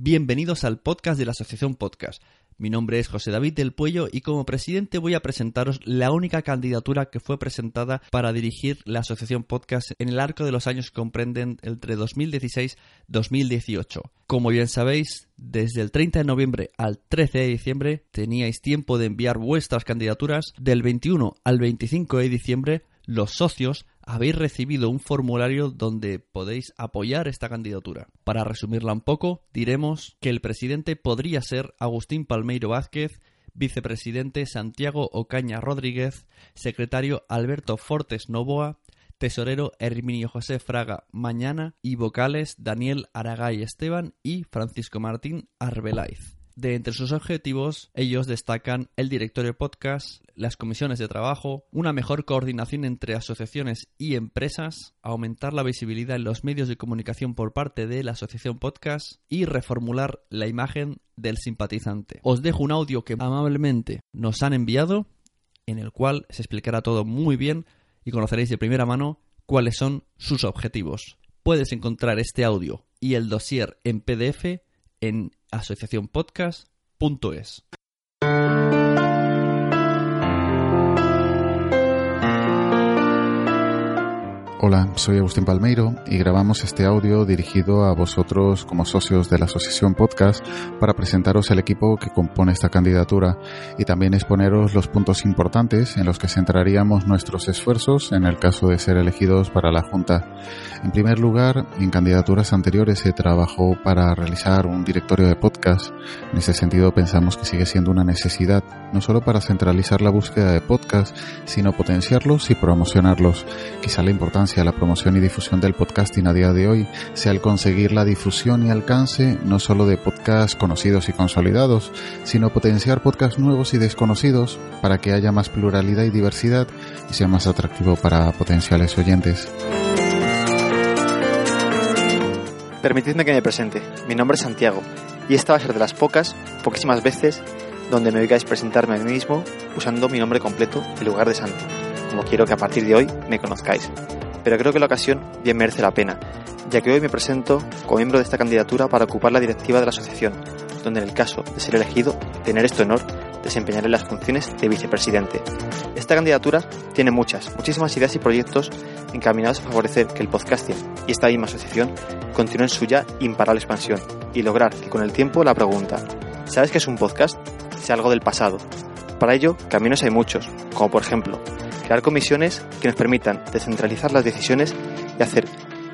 Bienvenidos al podcast de la Asociación Podcast. Mi nombre es José David del Puello y como presidente voy a presentaros la única candidatura que fue presentada para dirigir la Asociación Podcast en el arco de los años que comprenden entre 2016-2018. Como bien sabéis, desde el 30 de noviembre al 13 de diciembre teníais tiempo de enviar vuestras candidaturas. Del 21 al 25 de diciembre los socios habéis recibido un formulario donde podéis apoyar esta candidatura. Para resumirla un poco, diremos que el presidente podría ser Agustín Palmeiro Vázquez, vicepresidente Santiago Ocaña Rodríguez, secretario Alberto Fortes Novoa, tesorero Herminio José Fraga Mañana y vocales Daniel Aragay Esteban y Francisco Martín Arbelaiz. De entre sus objetivos, ellos destacan el directorio podcast, las comisiones de trabajo, una mejor coordinación entre asociaciones y empresas, aumentar la visibilidad en los medios de comunicación por parte de la asociación podcast y reformular la imagen del simpatizante. Os dejo un audio que amablemente nos han enviado, en el cual se explicará todo muy bien y conoceréis de primera mano cuáles son sus objetivos. Puedes encontrar este audio y el dossier en PDF en asociacionpodcast.es. Hola, soy Agustín Palmeiro y grabamos este audio dirigido a vosotros como socios de la Asociación Podcast para presentaros el equipo que compone esta candidatura y también exponeros los puntos importantes en los que centraríamos nuestros esfuerzos en el caso de ser elegidos para la Junta. En primer lugar, en candidaturas anteriores se trabajó para realizar un directorio de podcast. En ese sentido pensamos que sigue siendo una necesidad, no solo para centralizar la búsqueda de podcast, sino potenciarlos y promocionarlos. Quizá la importancia a la promoción y difusión del podcasting a día de hoy sea el conseguir la difusión y alcance no solo de podcasts conocidos y consolidados, sino potenciar podcasts nuevos y desconocidos para que haya más pluralidad y diversidad y sea más atractivo para potenciales oyentes. Permitidme que me presente. Mi nombre es Santiago y esta va a ser de las pocas, poquísimas veces donde me oigáis presentarme a mí mismo usando mi nombre completo en lugar de Santi, como quiero que a partir de hoy me conozcáis pero creo que la ocasión bien merece la pena, ya que hoy me presento como miembro de esta candidatura para ocupar la directiva de la asociación, donde en el caso de ser elegido, tener este honor, desempeñaré las funciones de vicepresidente. Esta candidatura tiene muchas, muchísimas ideas y proyectos encaminados a favorecer que el podcasting y esta misma asociación continúen su ya imparable expansión y lograr que con el tiempo la pregunta, ¿sabes qué es un podcast? sea algo del pasado. Para ello, caminos hay muchos, como por ejemplo, crear comisiones que nos permitan descentralizar las decisiones y hacer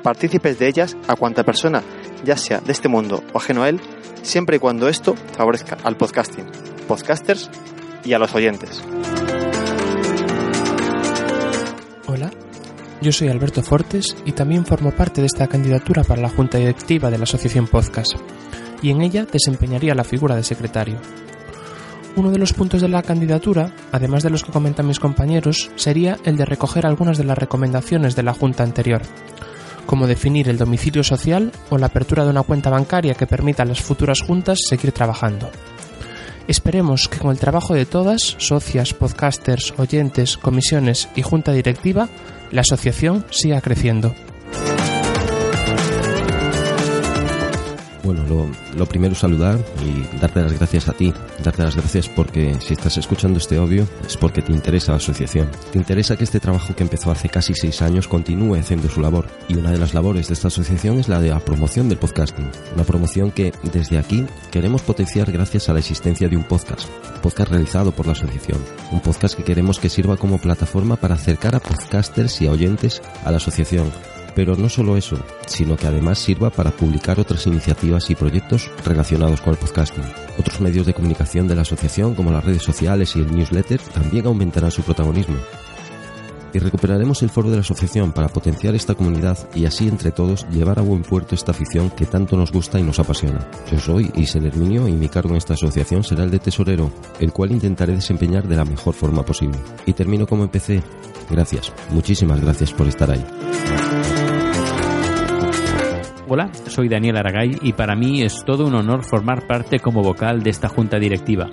partícipes de ellas a cuanta persona, ya sea de este mundo o ajeno a él, siempre y cuando esto favorezca al podcasting, podcasters y a los oyentes. Hola, yo soy Alberto Fortes y también formo parte de esta candidatura para la Junta Directiva de la Asociación Podcast, y en ella desempeñaría la figura de secretario. Uno de los puntos de la candidatura, además de los que comentan mis compañeros, sería el de recoger algunas de las recomendaciones de la Junta anterior, como definir el domicilio social o la apertura de una cuenta bancaria que permita a las futuras juntas seguir trabajando. Esperemos que con el trabajo de todas, socias, podcasters, oyentes, comisiones y junta directiva, la asociación siga creciendo. Bueno, lo, lo, primero saludar y darte las gracias a ti, darte las gracias porque si estás escuchando este audio es porque te interesa la asociación. Te interesa que este trabajo que empezó hace casi seis años continúe haciendo su labor. Y una de las labores de esta asociación es la de la promoción del podcasting. Una promoción que desde aquí queremos potenciar gracias a la existencia de un podcast. Un podcast realizado por la asociación. Un podcast que queremos que sirva como plataforma para acercar a podcasters y a oyentes a la asociación pero no solo eso, sino que además sirva para publicar otras iniciativas y proyectos relacionados con el podcasting. Otros medios de comunicación de la asociación, como las redes sociales y el newsletter, también aumentarán su protagonismo. Y recuperaremos el foro de la asociación para potenciar esta comunidad y así entre todos llevar a buen puerto esta afición que tanto nos gusta y nos apasiona. Yo soy Isel Herminio y mi cargo en esta asociación será el de tesorero, el cual intentaré desempeñar de la mejor forma posible. Y termino como empecé. Gracias, muchísimas gracias por estar ahí. Hola, soy Daniel Aragay y para mí es todo un honor formar parte como vocal de esta junta directiva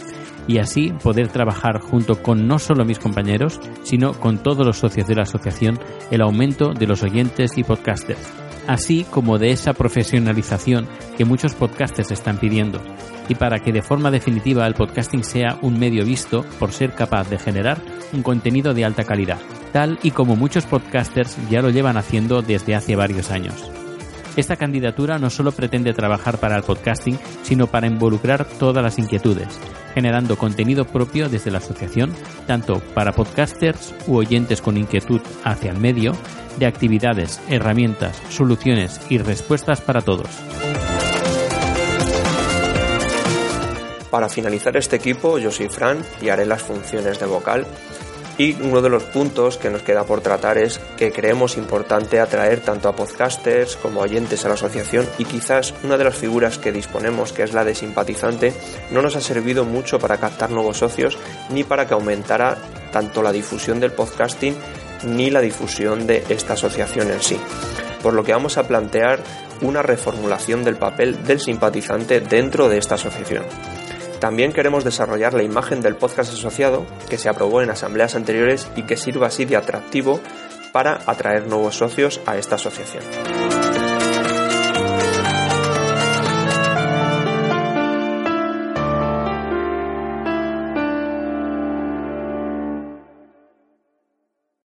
y así poder trabajar junto con no solo mis compañeros, sino con todos los socios de la asociación el aumento de los oyentes y podcasters. así como de esa profesionalización que muchos podcasters están pidiendo, y para que de forma definitiva el podcasting sea un medio visto por ser capaz de generar un contenido de alta calidad, tal y como muchos podcasters ya lo llevan haciendo desde hace varios años. Esta candidatura no solo pretende trabajar para el podcasting, sino para involucrar todas las inquietudes, generando contenido propio desde la asociación, tanto para podcasters u oyentes con inquietud hacia el medio, de actividades, herramientas, soluciones y respuestas para todos. Para finalizar este equipo, yo soy Fran y haré las funciones de vocal y uno de los puntos que nos queda por tratar es que creemos importante atraer tanto a podcasters como oyentes a la asociación y quizás una de las figuras que disponemos, que es la de simpatizante, no nos ha servido mucho para captar nuevos socios ni para que aumentara tanto la difusión del podcasting ni la difusión de esta asociación en sí. Por lo que vamos a plantear una reformulación del papel del simpatizante dentro de esta asociación. También queremos desarrollar la imagen del podcast asociado que se aprobó en asambleas anteriores y que sirva así de atractivo para atraer nuevos socios a esta asociación.